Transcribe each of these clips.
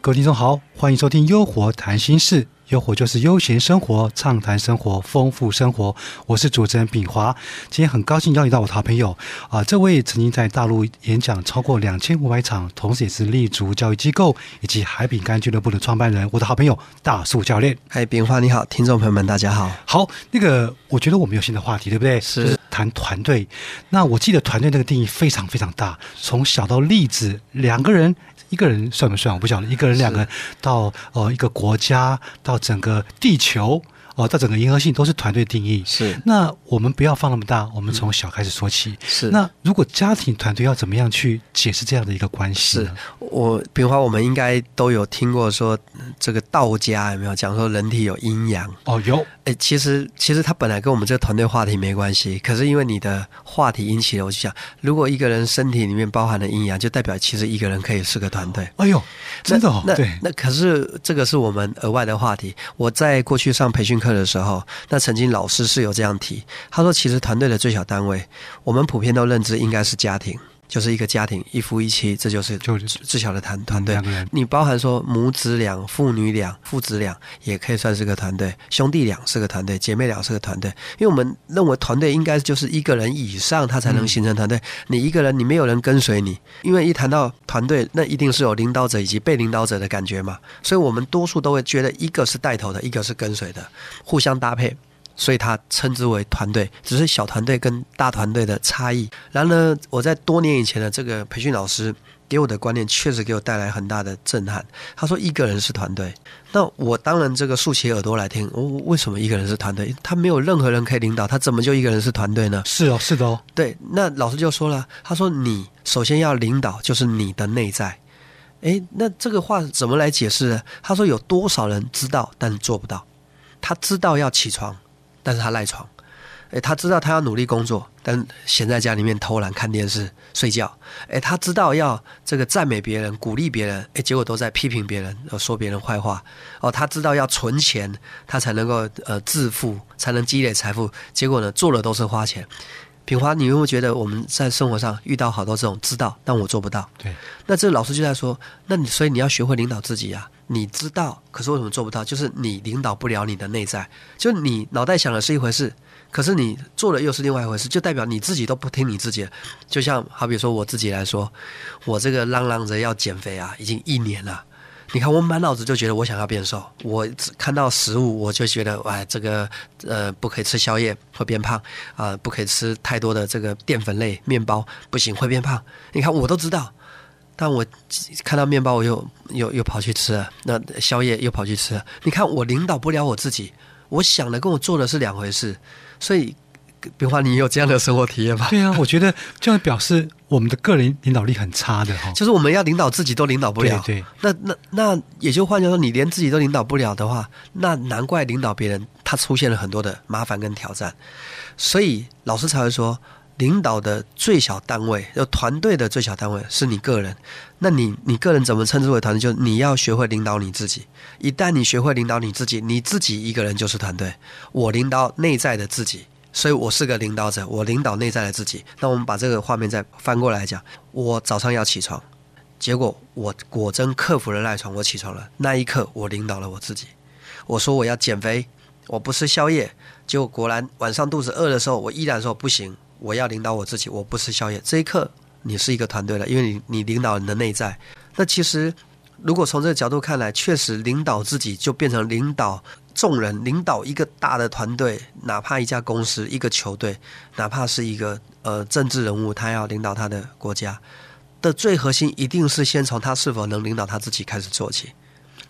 各位听众好，欢迎收听《优活谈心事》，优活就是悠闲生活、畅谈生活、丰富生活。我是主持人炳华，今天很高兴邀请到我的好朋友啊，这位曾经在大陆演讲超过两千五百场，同时也是立足教育机构以及海饼干俱乐部的创办人，我的好朋友大树教练。嗨，炳华你好，听众朋友们大家好。好，那个我觉得我们有新的话题，对不对？是谈团队。那我记得团队那个定义非常非常大，从小到例子，两个人。一个人算不算？我不晓得。一个人、两个人，到呃一个国家，到整个地球。哦，到整个银河系都是团队定义。是，那我们不要放那么大，我们从小开始说起。是，那如果家庭团队要怎么样去解释这样的一个关系？是我，比如说我们应该都有听过说，这个道家有没有讲说人体有阴阳？哦，有。哎，其实其实它本来跟我们这个团队话题没关系，可是因为你的话题引起了，我就想，如果一个人身体里面包含了阴阳，就代表其实一个人可以是个团队。哎呦，真的哦。那对，那可是这个是我们额外的话题。我在过去上培训。课的时候，那曾经老师是有这样提，他说，其实团队的最小单位，我们普遍都认知应该是家庭，就是一个家庭，一夫一妻，这就是就是最小的团团队。两个人，你包含说母子俩、父女俩、父子俩，也可以算是个团队；兄弟俩是个团队，姐妹俩是个团队。因为我们认为团队应该就是一个人以上，他才能形成团队。你一个人，你没有人跟随你，因为一谈到团队，那一定是有领导者以及被领导者的感觉嘛。所以我们多数都会觉得一个是带头的，一个是跟随的，互相搭配。所以他称之为团队，只是小团队跟大团队的差异。然后呢，我在多年以前的这个培训老师给我的观念，确实给我带来很大的震撼。他说一个人是团队，那我当然这个竖起耳朵来听。我为什么一个人是团队？他没有任何人可以领导，他怎么就一个人是团队呢？是哦，是的哦。对，那老师就说了，他说你首先要领导，就是你的内在。诶，那这个话怎么来解释呢？他说有多少人知道，但是做不到？他知道要起床。但是他赖床，诶，他知道他要努力工作，但闲在家里面偷懒看电视睡觉。诶，他知道要这个赞美别人、鼓励别人，诶，结果都在批评别人，说别人坏话。哦，他知道要存钱，他才能够呃致富，才能积累财富，结果呢做的都是花钱。品华，你有没有觉得我们在生活上遇到好多这种知道，但我做不到？对，那这老师就在说，那你所以你要学会领导自己啊。你知道，可是为什么做不到？就是你领导不了你的内在，就你脑袋想的是一回事，可是你做的又是另外一回事，就代表你自己都不听你自己。就像好比说我自己来说，我这个嚷嚷着要减肥啊，已经一年了。你看我满脑子就觉得我想要变瘦，我看到食物我就觉得哎，这个呃不可以吃宵夜会变胖啊，不可以吃太多的这个淀粉类面包，不行会变胖。你看我都知道。但我看到面包，我又又又跑去吃了；那宵夜又跑去吃了。你看，我领导不了我自己，我想的跟我做的是两回事。所以，比方你有这样的生活体验吗？对啊，我觉得这样表示我们的个人领导力很差的哈。就是我们要领导自己都领导不了。对，那那那也就换句话说，你连自己都领导不了的话，那难怪领导别人他出现了很多的麻烦跟挑战。所以老师才会说。领导的最小单位，就团队的最小单位是你个人。那你你个人怎么称之为团队？就你要学会领导你自己。一旦你学会领导你自己，你自己一个人就是团队。我领导内在的自己，所以我是个领导者。我领导内在的自己。那我们把这个画面再翻过来讲：我早上要起床，结果我果真克服了赖床，我起床了。那一刻，我领导了我自己。我说我要减肥，我不吃宵夜，结果果然晚上肚子饿的时候，我依然说不行。我要领导我自己，我不吃宵夜。这一刻，你是一个团队了，因为你你领导你的内在。那其实，如果从这个角度看来，确实领导自己就变成领导众人，领导一个大的团队，哪怕一家公司、一个球队，哪怕是一个呃政治人物，他要领导他的国家的最核心，一定是先从他是否能领导他自己开始做起。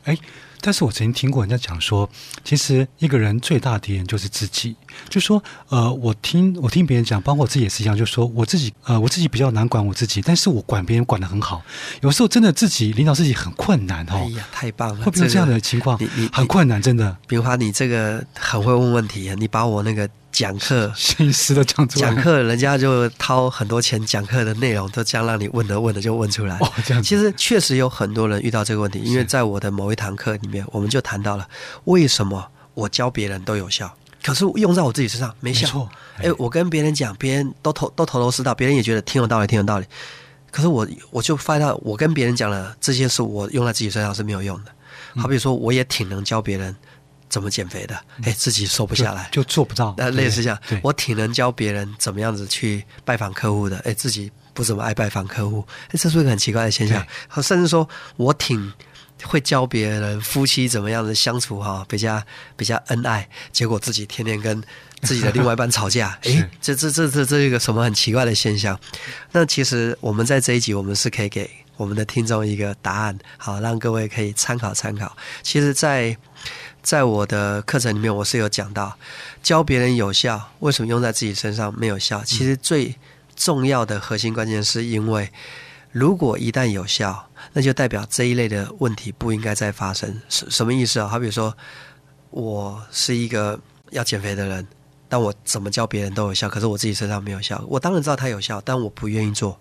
哎。但是我曾经听过人家讲说，其实一个人最大敌人就是自己。就说，呃，我听我听别人讲，包括我自己也是一样，就说我自己，呃，我自己比较难管我自己，但是我管别人管得很好。有时候真的自己领导自己很困难哦。哎呀，太棒了！会不会有这样的情况？你你很困难，真的。比如说，你这个很会问问题，你把我那个。讲课，心思的讲出来。讲课，人家就掏很多钱，讲课的内容都这样让你问的问的就问出来。哦，这样。其实确实有很多人遇到这个问题，因为在我的某一堂课里面，我们就谈到了为什么我教别人都有效。可是用在我自己身上没效。没错，哎，我跟别人讲，别人都头都头头是道，别人也觉得挺有道理，挺有道理。可是我我就发现到，我跟别人讲了这些事，我用在自己身上是没有用的。好比说，我也挺能教别人怎么减肥的，哎，自己瘦不下来，就做不到。那类似这样，我挺能教别人怎么样子去拜访客户的，哎，自己不怎么爱拜访客户，哎，这是一个很奇怪的现象。甚至说我挺会教别人夫妻怎么样子相处哈，比较比较恩爱，结果自己天天跟自己的另外一半吵架，哎，这这这这这一个什么很奇怪的现象？那其实我们在这一集，我们是可以给我们的听众一个答案，好，让各位可以参考参考。其实，在在我的课程里面，我是有讲到，教别人有效，为什么用在自己身上没有效？其实最重要的核心关键是因为，如果一旦有效，那就代表这一类的问题不应该再发生。什什么意思啊？好比说，我是一个要减肥的人，但我怎么教别人都有效，可是我自己身上没有效。我当然知道它有效，但我不愿意做。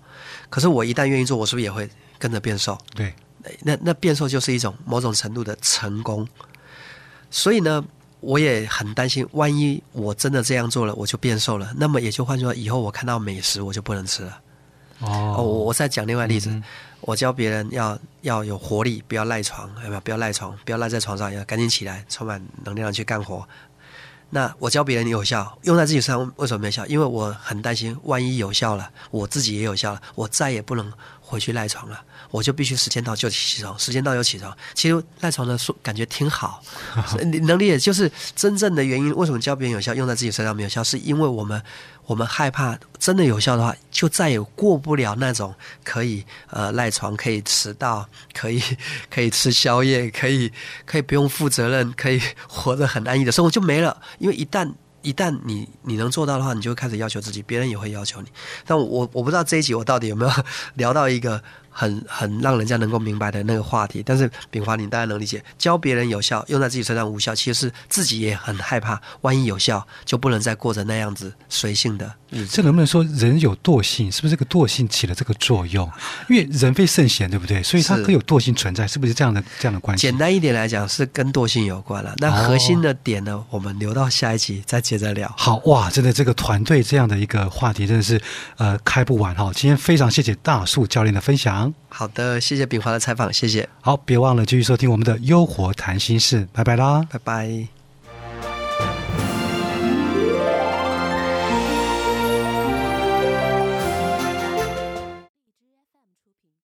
可是我一旦愿意做，我是不是也会跟着变瘦？对，那那变瘦就是一种某种程度的成功。所以呢，我也很担心，万一我真的这样做了，我就变瘦了，那么也就换句话，以后我看到美食我就不能吃了。哦，我我再讲另外例子，嗯我教别人要要有活力，不要赖床，有没有？不要赖床，不要赖在床上，要赶紧起来，充满能量去干活。那我教别人有效，用在自己身上为什么没效？因为我很担心，万一有效了，我自己也有效了，我再也不能回去赖床了，我就必须时间到就起床，时间到就起床。其实赖床的说感觉挺好，你能理解？就是真正的原因，为什么教别人有效，用在自己身上没有效，是因为我们我们害怕真的有效的话，就再也过不了那种可以呃赖床、可以迟到、可以 可以吃宵夜、可以可以不用负责任、可以活得很安逸的生活就没了。因为一旦一旦你你能做到的话，你就开始要求自己，别人也会要求你。但我我不知道这一集我到底有没有 聊到一个很很让人家能够明白的那个话题。但是炳华，你大家能理解，教别人有效，用在自己身上无效，其实是自己也很害怕，万一有效，就不能再过着那样子随性的日子。这能不能说人有惰性？是不是这个惰性起了这个作用？因为人非圣贤，对不对？所以它是可有惰性存在，是不是这样的这样的关系？简单一点来讲，是跟惰性有关了。那核心的点呢，我们留到下一集再接着聊。好哇，真的这个团队这样的一个话题真的是呃开不完哈。今天非常谢谢大树教练的分享。好的，谢谢炳华的采访，谢谢，好，别忘了继续收听我们的《优活谈心事》，拜拜啦。拜拜。